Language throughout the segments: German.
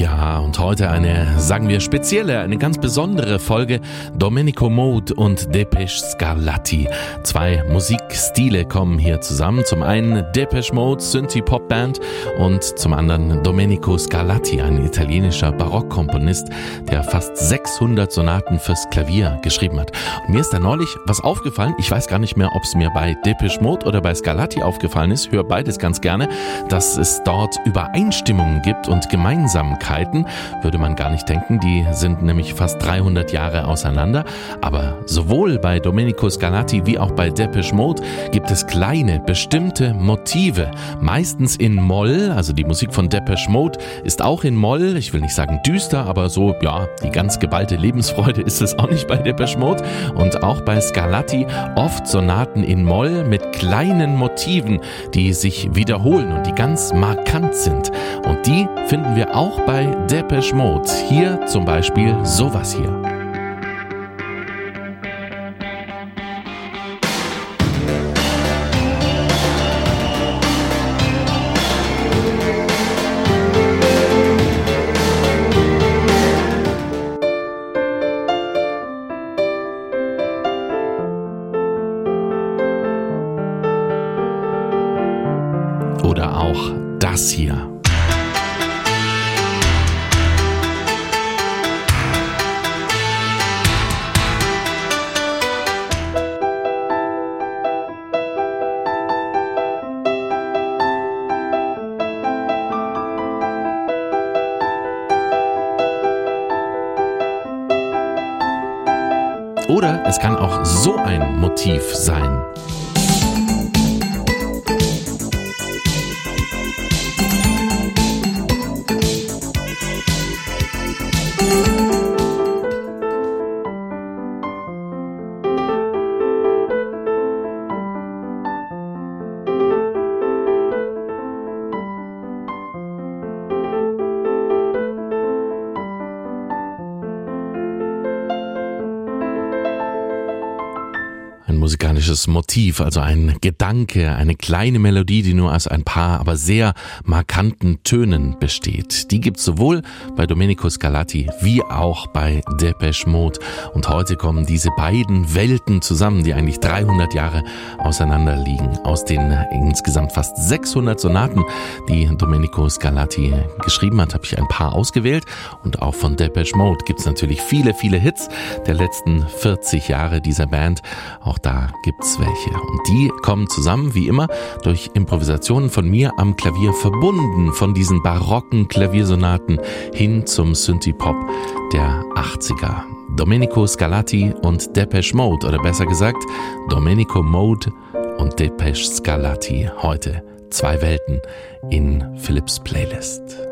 ja, und heute eine, sagen wir, spezielle, eine ganz besondere Folge Domenico Mode und Depeche Scarlatti. Zwei Musikstile kommen hier zusammen. Zum einen Depeche Mode, Synthie-Pop-Band und zum anderen Domenico Scarlatti, ein italienischer Barockkomponist, der fast 600 Sonaten fürs Klavier geschrieben hat. Und mir ist da neulich was aufgefallen. Ich weiß gar nicht mehr, ob es mir bei Depeche Mode oder bei Scarlatti aufgefallen ist. Hör beides ganz gerne, dass es dort Übereinstimmungen gibt und Gemeinsamkeiten Ähnlichkeiten, würde man gar nicht denken, die sind nämlich fast 300 Jahre auseinander, aber sowohl bei Domenico Scarlatti wie auch bei Depeche Mode gibt es kleine, bestimmte Motive, meistens in Moll, also die Musik von Depeche Mode ist auch in Moll, ich will nicht sagen düster, aber so, ja, die ganz geballte Lebensfreude ist es auch nicht bei Depeche Mode. Und auch bei Scarlatti oft Sonaten in Moll mit kleinen Motiven, die sich wiederholen und die ganz markant sind. Und die finden wir auch bei bei Depeche Mode. Hier zum Beispiel sowas hier. Oder auch das hier. Es kann auch so ein Motiv sein. Musikalisches Motiv, also ein Gedanke, eine kleine Melodie, die nur aus ein paar, aber sehr markanten Tönen besteht. Die gibt es sowohl bei Domenico Scarlatti wie auch bei Depeche Mode. Und heute kommen diese beiden Welten zusammen, die eigentlich 300 Jahre auseinander liegen. Aus den insgesamt fast 600 Sonaten, die Domenico Scarlatti geschrieben hat, habe ich ein paar ausgewählt. Und auch von Depeche Mode gibt es natürlich viele, viele Hits der letzten 40 Jahre dieser Band. Auch da da gibt's welche. Und die kommen zusammen, wie immer, durch Improvisationen von mir am Klavier verbunden von diesen barocken Klaviersonaten hin zum Synthie-Pop der 80er. Domenico Scarlatti und Depeche Mode, oder besser gesagt, Domenico Mode und Depeche Scarlatti. Heute zwei Welten in Philips Playlist.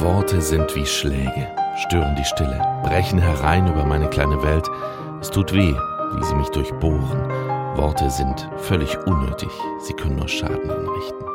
Worte sind wie Schläge, stören die Stille, brechen herein über meine kleine Welt. Es tut weh, wie sie mich durchbohren. Worte sind völlig unnötig, sie können nur Schaden anrichten.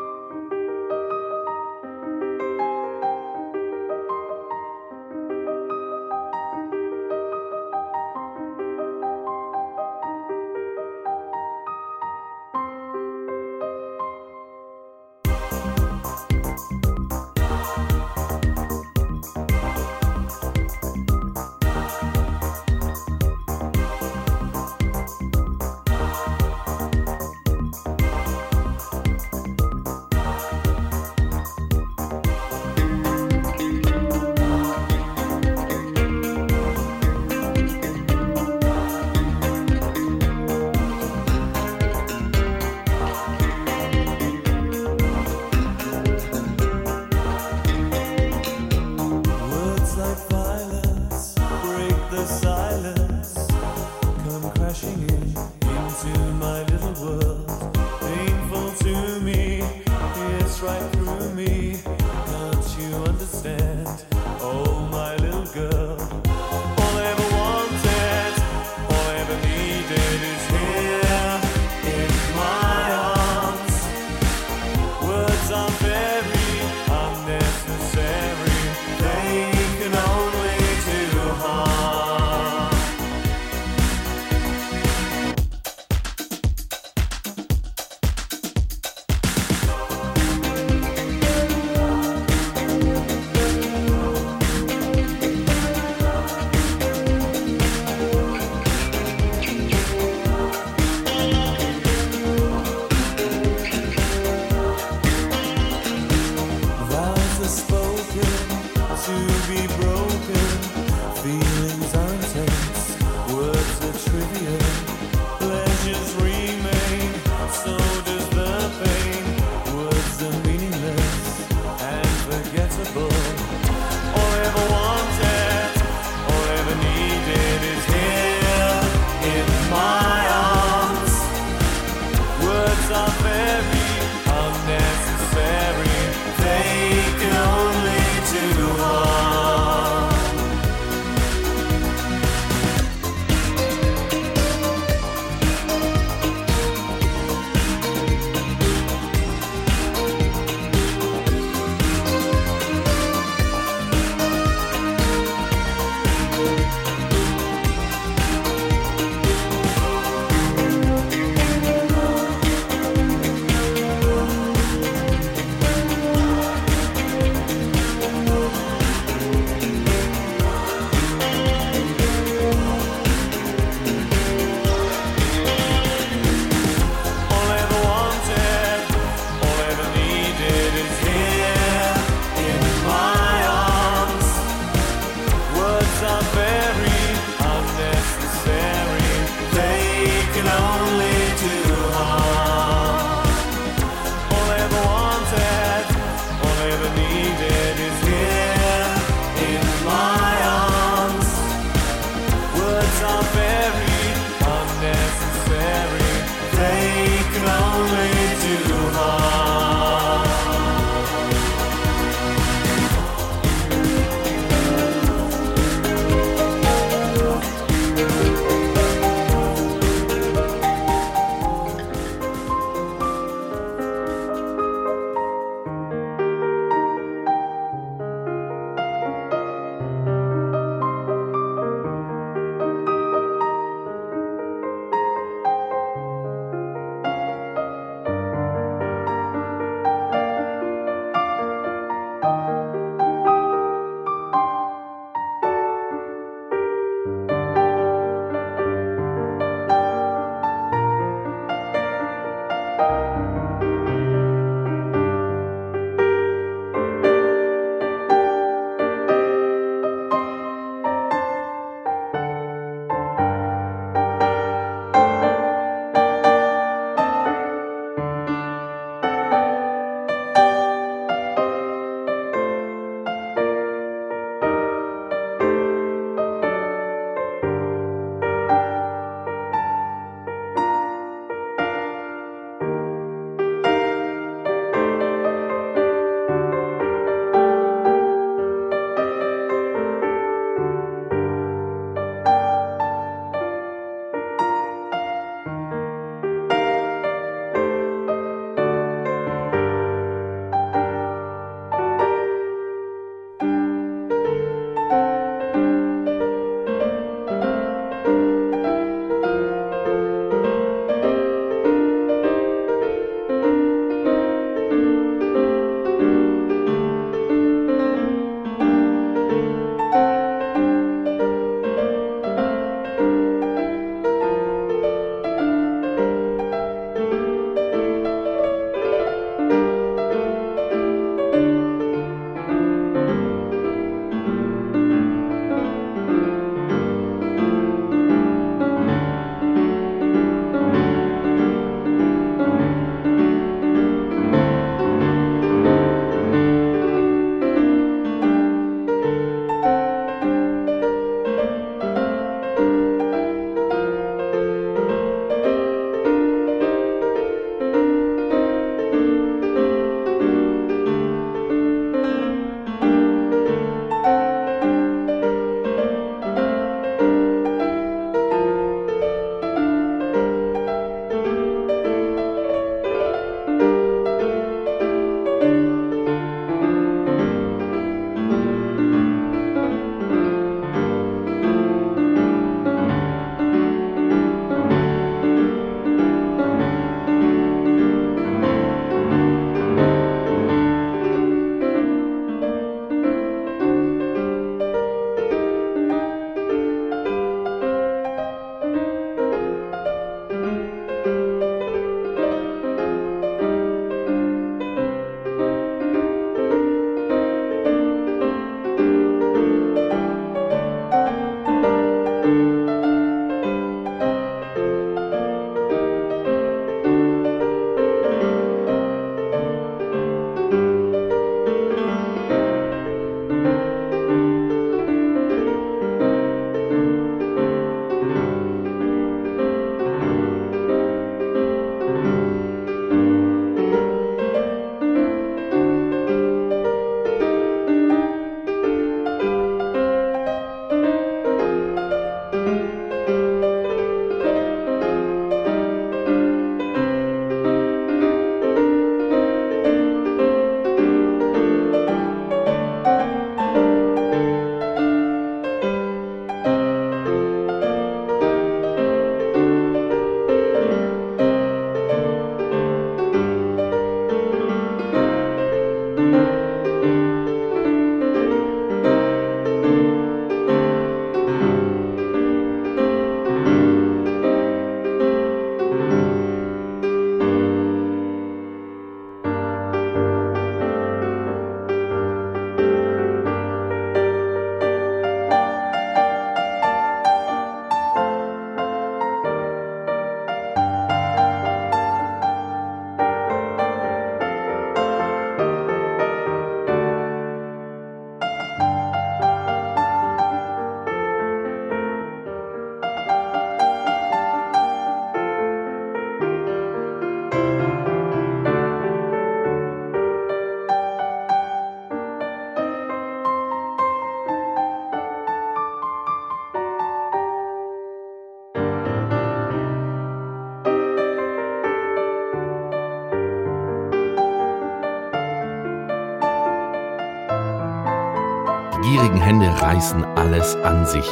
Reißen alles an sich.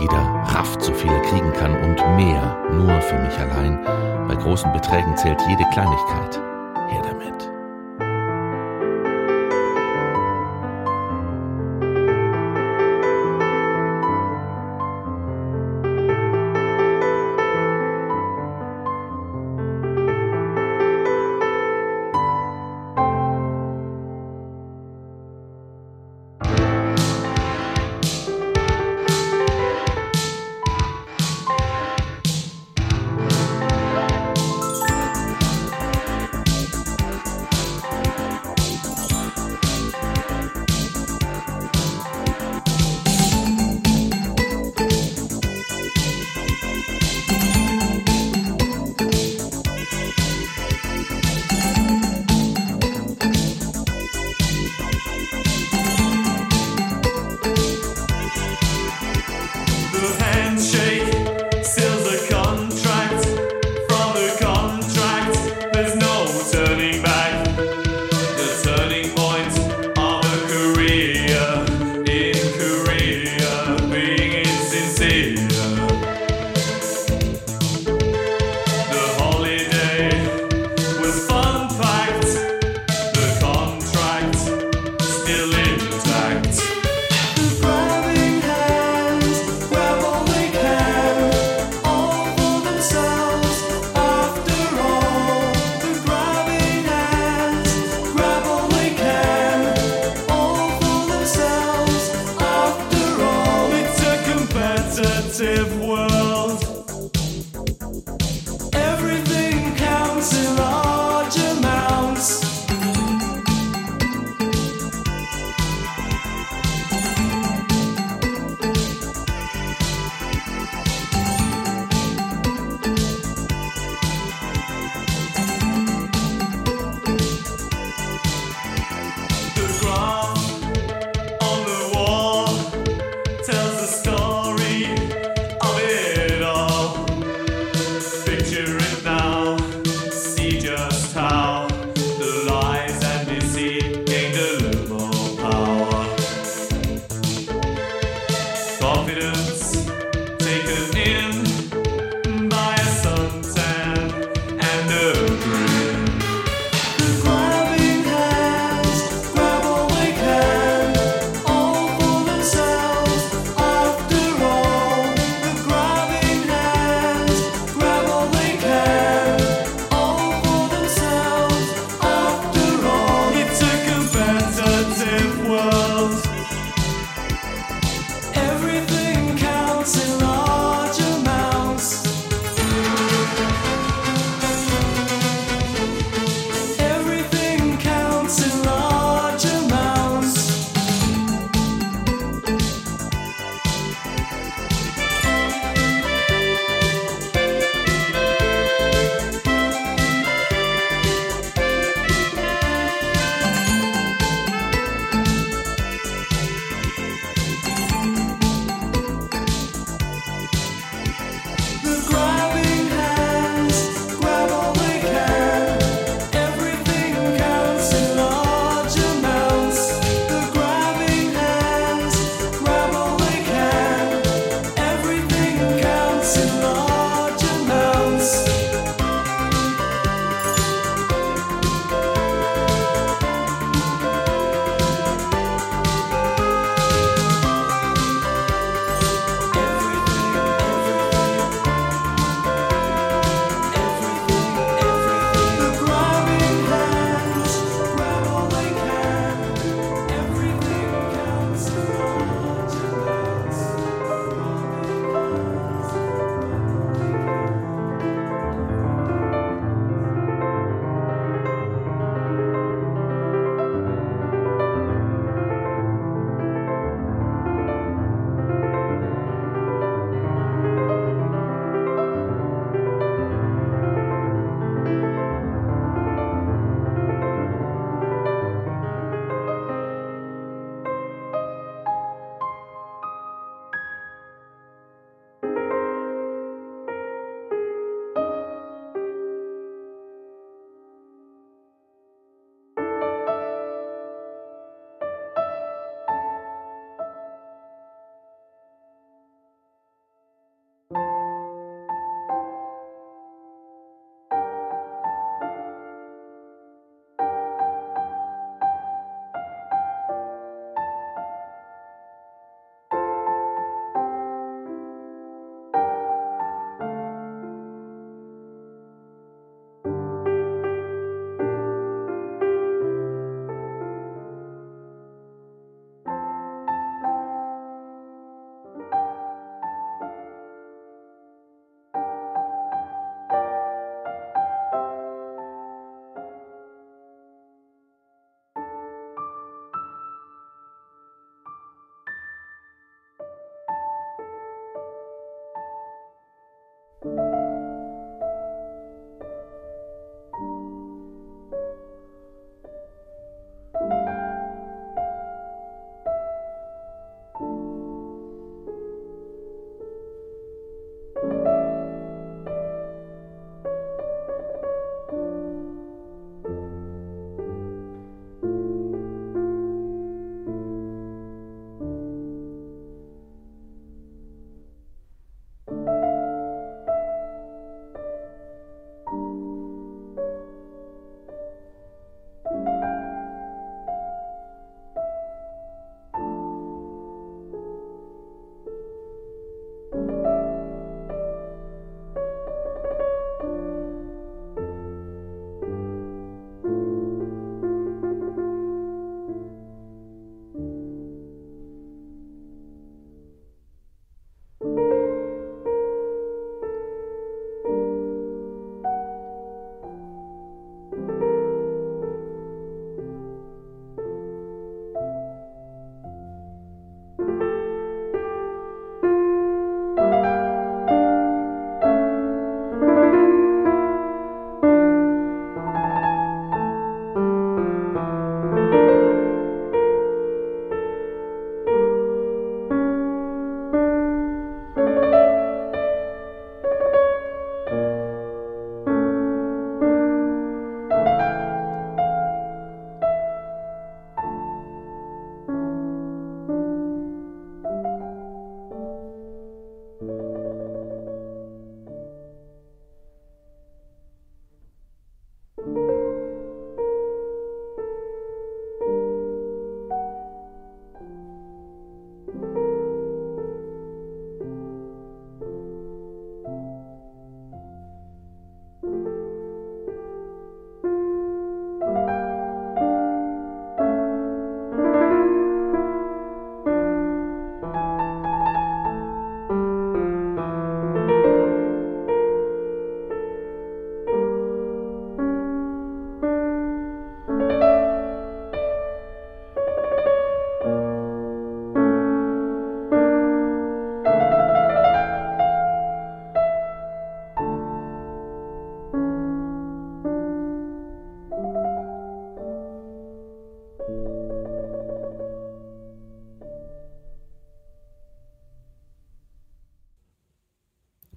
Jeder rafft, so viel er kriegen kann und mehr, nur für mich allein. Bei großen Beträgen zählt jede Kleinigkeit.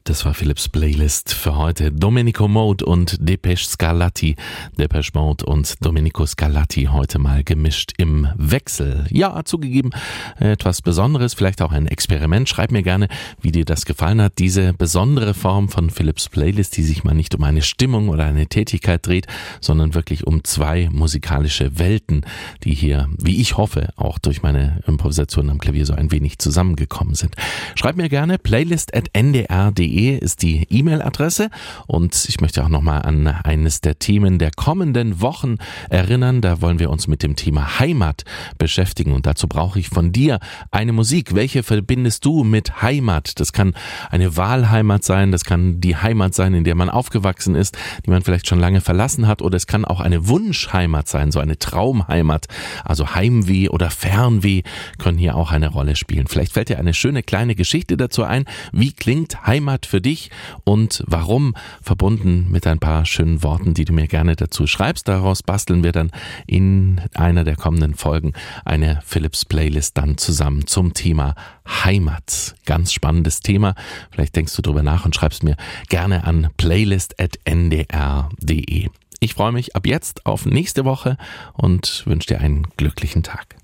Das war Philips Playlist für heute. Domenico Mode und Depeche Scarlatti. Depeche Mode und Domenico Scarlatti heute mal gemischt im Wechsel. Ja, zugegeben, etwas Besonderes, vielleicht auch ein Experiment. Schreib mir gerne, wie dir das gefallen hat. Diese besondere Form von Philips Playlist, die sich mal nicht um eine Stimmung oder eine Tätigkeit dreht, sondern wirklich um zwei musikalische Welten, die hier, wie ich hoffe, auch durch meine Improvisation am Klavier so ein wenig zusammengekommen sind. Schreib mir gerne playlist.ndr.de ist die E-Mail-Adresse. Und ich möchte auch nochmal an eines der Themen der kommenden Wochen erinnern. Da wollen wir uns mit dem Thema Heimat beschäftigen. Und dazu brauche ich von dir eine Musik. Welche verbindest du mit Heimat? Das kann eine Wahlheimat sein. Das kann die Heimat sein, in der man aufgewachsen ist, die man vielleicht schon lange verlassen hat. Oder es kann auch eine Wunschheimat sein, so eine Traumheimat. Also Heimweh oder Fernweh können hier auch eine Rolle spielen. Vielleicht fällt dir eine schöne kleine Geschichte dazu ein. Wie klingt Heimat für dich und warum, verbunden mit ein paar schönen Worten, die du mir gerne dazu schreibst. Daraus basteln wir dann in einer der kommenden Folgen eine Philips Playlist dann zusammen zum Thema Heimat. Ganz spannendes Thema. Vielleicht denkst du drüber nach und schreibst mir gerne an playlist.ndr.de. Ich freue mich ab jetzt auf nächste Woche und wünsche dir einen glücklichen Tag.